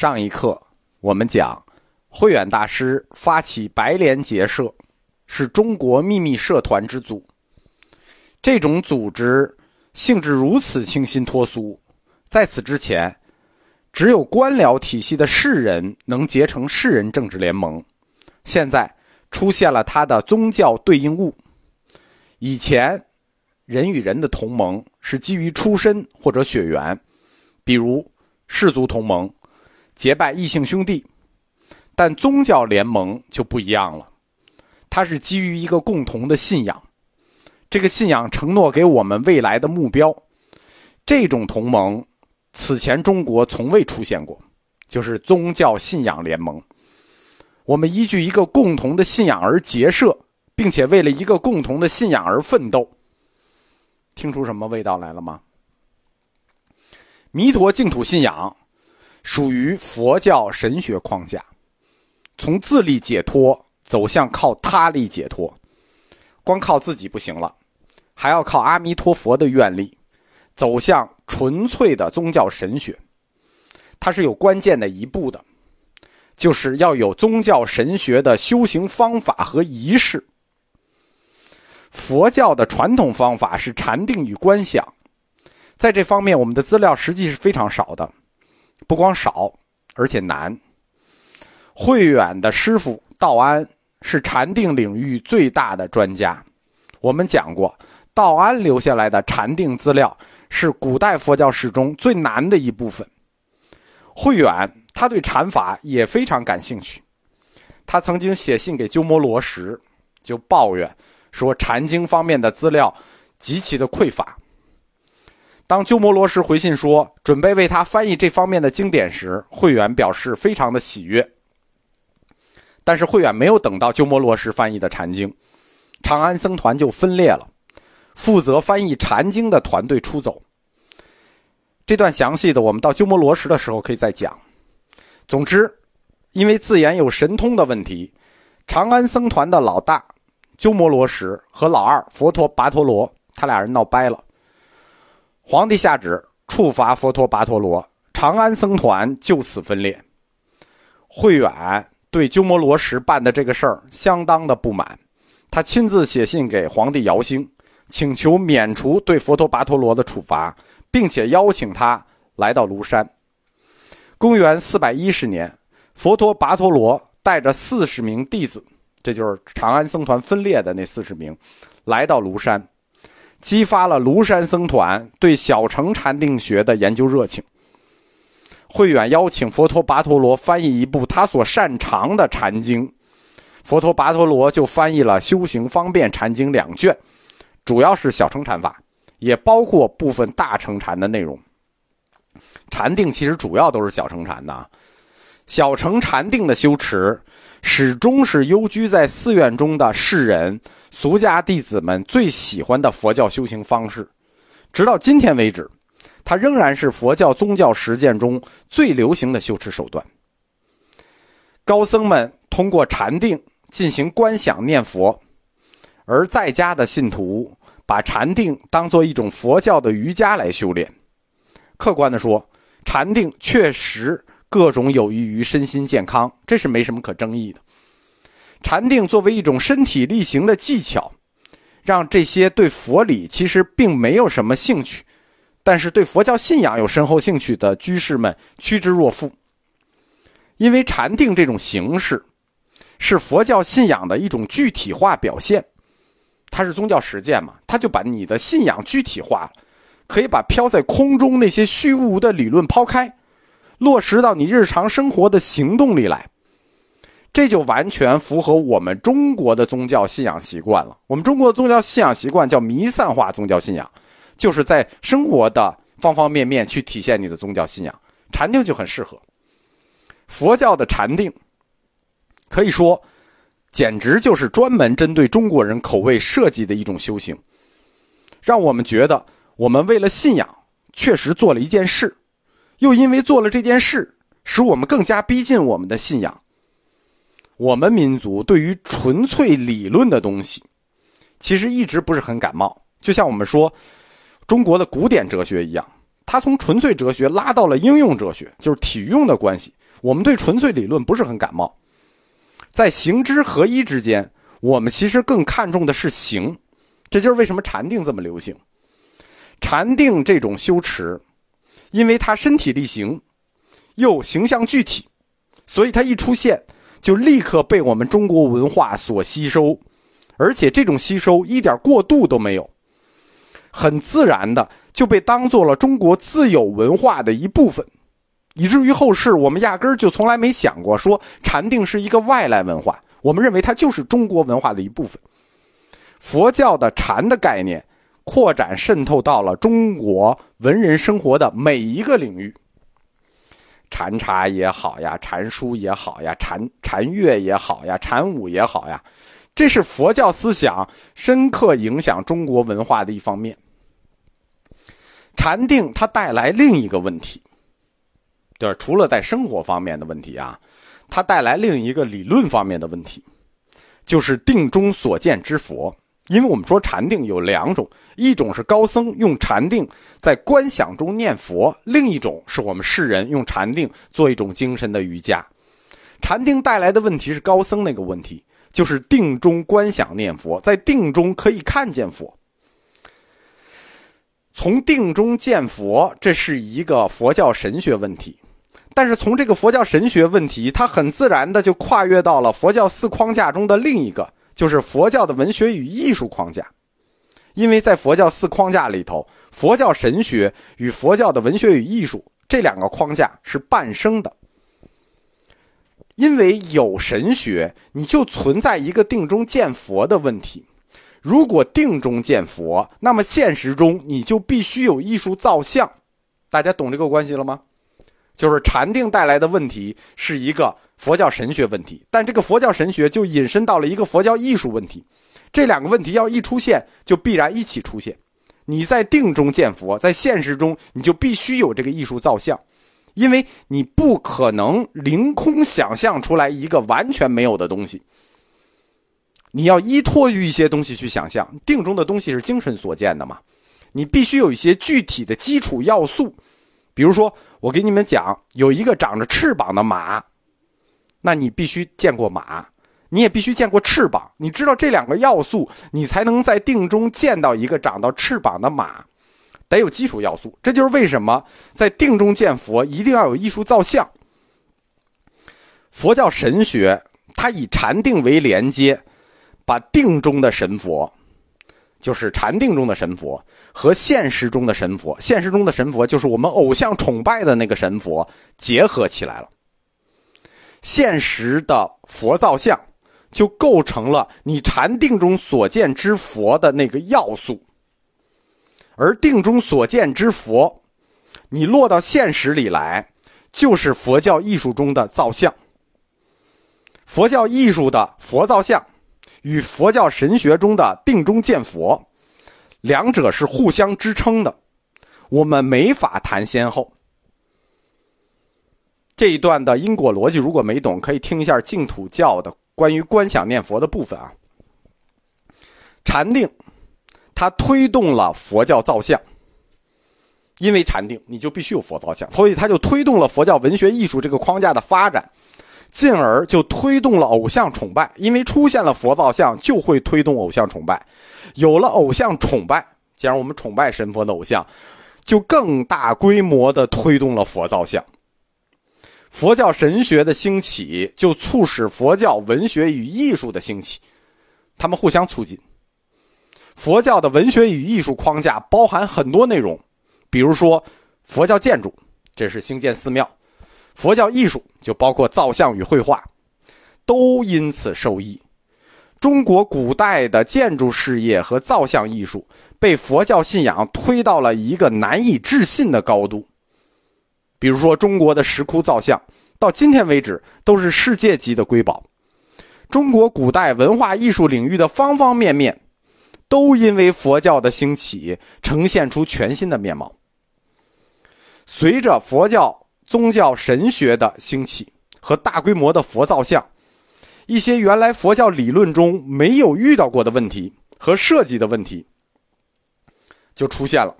上一课我们讲，慧远大师发起白莲结社，是中国秘密社团之祖。这种组织性质如此清新脱俗，在此之前，只有官僚体系的士人能结成士人政治联盟。现在出现了他的宗教对应物。以前，人与人的同盟是基于出身或者血缘，比如氏族同盟。结拜异姓兄弟，但宗教联盟就不一样了，它是基于一个共同的信仰，这个信仰承诺给我们未来的目标。这种同盟此前中国从未出现过，就是宗教信仰联盟。我们依据一个共同的信仰而结社，并且为了一个共同的信仰而奋斗。听出什么味道来了吗？弥陀净土信仰。属于佛教神学框架，从自力解脱走向靠他力解脱，光靠自己不行了，还要靠阿弥陀佛的愿力，走向纯粹的宗教神学。它是有关键的一步的，就是要有宗教神学的修行方法和仪式。佛教的传统方法是禅定与观想，在这方面我们的资料实际是非常少的。不光少，而且难。慧远的师傅道安是禅定领域最大的专家。我们讲过，道安留下来的禅定资料是古代佛教史中最难的一部分。慧远他对禅法也非常感兴趣，他曾经写信给鸠摩罗什，就抱怨说禅经方面的资料极其的匮乏。当鸠摩罗什回信说准备为他翻译这方面的经典时，慧远表示非常的喜悦。但是慧远没有等到鸠摩罗什翻译的禅经，长安僧团就分裂了，负责翻译禅经的团队出走。这段详细的我们到鸠摩罗什的时候可以再讲。总之，因为自言有神通的问题，长安僧团的老大鸠摩罗什和老二佛陀跋陀罗，他俩人闹掰了。皇帝下旨处罚佛陀跋陀罗，长安僧团就此分裂。慧远对鸠摩罗什办的这个事儿相当的不满，他亲自写信给皇帝姚兴，请求免除对佛陀跋陀罗的处罚，并且邀请他来到庐山。公元四百一十年，佛陀跋陀罗带着四十名弟子，这就是长安僧团分裂的那四十名，来到庐山。激发了庐山僧团对小乘禅定学的研究热情。慧远邀请佛陀跋陀罗翻译一部他所擅长的禅经，佛陀跋陀罗就翻译了《修行方便禅经》两卷，主要是小乘禅法，也包括部分大乘禅的内容。禅定其实主要都是小乘禅的，小乘禅定的修持始终是幽居在寺院中的世人。俗家弟子们最喜欢的佛教修行方式，直到今天为止，它仍然是佛教宗教实践中最流行的修持手段。高僧们通过禅定进行观想念佛，而在家的信徒把禅定当做一种佛教的瑜伽来修炼。客观的说，禅定确实各种有益于身心健康，这是没什么可争议的。禅定作为一种身体力行的技巧，让这些对佛理其实并没有什么兴趣，但是对佛教信仰有深厚兴趣的居士们趋之若鹜。因为禅定这种形式，是佛教信仰的一种具体化表现，它是宗教实践嘛，它就把你的信仰具体化了，可以把飘在空中那些虚无的理论抛开，落实到你日常生活的行动里来。这就完全符合我们中国的宗教信仰习惯了。我们中国的宗教信仰习惯叫弥散化宗教信仰，就是在生活的方方面面去体现你的宗教信仰。禅定就很适合。佛教的禅定，可以说，简直就是专门针对中国人口味设计的一种修行，让我们觉得我们为了信仰确实做了一件事，又因为做了这件事，使我们更加逼近我们的信仰。我们民族对于纯粹理论的东西，其实一直不是很感冒。就像我们说中国的古典哲学一样，它从纯粹哲学拉到了应用哲学，就是体用的关系。我们对纯粹理论不是很感冒。在行知合一之间，我们其实更看重的是行。这就是为什么禅定这么流行。禅定这种修持，因为它身体力行，又形象具体，所以它一出现就立刻被我们中国文化所吸收，而且这种吸收一点过度都没有，很自然的就被当做了中国自有文化的一部分，以至于后世我们压根儿就从来没想过说禅定是一个外来文化，我们认为它就是中国文化的一部分。佛教的禅的概念。扩展渗透到了中国文人生活的每一个领域，禅茶也好呀，禅书也好呀，禅禅乐也好呀，禅舞也好呀，这是佛教思想深刻影响中国文化的一方面。禅定它带来另一个问题，对除了在生活方面的问题啊，它带来另一个理论方面的问题，就是定中所见之佛。因为我们说禅定有两种，一种是高僧用禅定在观想中念佛，另一种是我们世人用禅定做一种精神的瑜伽。禅定带来的问题是高僧那个问题，就是定中观想念佛，在定中可以看见佛。从定中见佛，这是一个佛教神学问题，但是从这个佛教神学问题，它很自然的就跨越到了佛教四框架中的另一个。就是佛教的文学与艺术框架，因为在佛教四框架里头，佛教神学与佛教的文学与艺术这两个框架是伴生的。因为有神学，你就存在一个定中见佛的问题。如果定中见佛，那么现实中你就必须有艺术造像。大家懂这个关系了吗？就是禅定带来的问题是一个。佛教神学问题，但这个佛教神学就引申到了一个佛教艺术问题，这两个问题要一出现，就必然一起出现。你在定中见佛，在现实中你就必须有这个艺术造像，因为你不可能凌空想象出来一个完全没有的东西。你要依托于一些东西去想象，定中的东西是精神所见的嘛？你必须有一些具体的基础要素，比如说我给你们讲，有一个长着翅膀的马。那你必须见过马，你也必须见过翅膀。你知道这两个要素，你才能在定中见到一个长到翅膀的马，得有基础要素。这就是为什么在定中见佛一定要有艺术造像。佛教神学它以禅定为连接，把定中的神佛，就是禅定中的神佛和现实中的神佛，现实中的神佛就是我们偶像崇拜的那个神佛结合起来了。现实的佛造像，就构成了你禅定中所见之佛的那个要素。而定中所见之佛，你落到现实里来，就是佛教艺术中的造像。佛教艺术的佛造像，与佛教神学中的定中见佛，两者是互相支撑的。我们没法谈先后。这一段的因果逻辑，如果没懂，可以听一下净土教的关于观想念佛的部分啊。禅定，它推动了佛教造像，因为禅定你就必须有佛造像，所以它就推动了佛教文学艺术这个框架的发展，进而就推动了偶像崇拜，因为出现了佛造像，就会推动偶像崇拜，有了偶像崇拜，既然我们崇拜神佛的偶像，就更大规模的推动了佛造像。佛教神学的兴起，就促使佛教文学与艺术的兴起，他们互相促进。佛教的文学与艺术框架包含很多内容，比如说佛教建筑，这是兴建寺庙；佛教艺术就包括造像与绘画，都因此受益。中国古代的建筑事业和造像艺术被佛教信仰推到了一个难以置信的高度。比如说，中国的石窟造像，到今天为止都是世界级的瑰宝。中国古代文化艺术领域的方方面面，都因为佛教的兴起，呈现出全新的面貌。随着佛教宗教神学的兴起和大规模的佛造像，一些原来佛教理论中没有遇到过的问题和设计的问题，就出现了。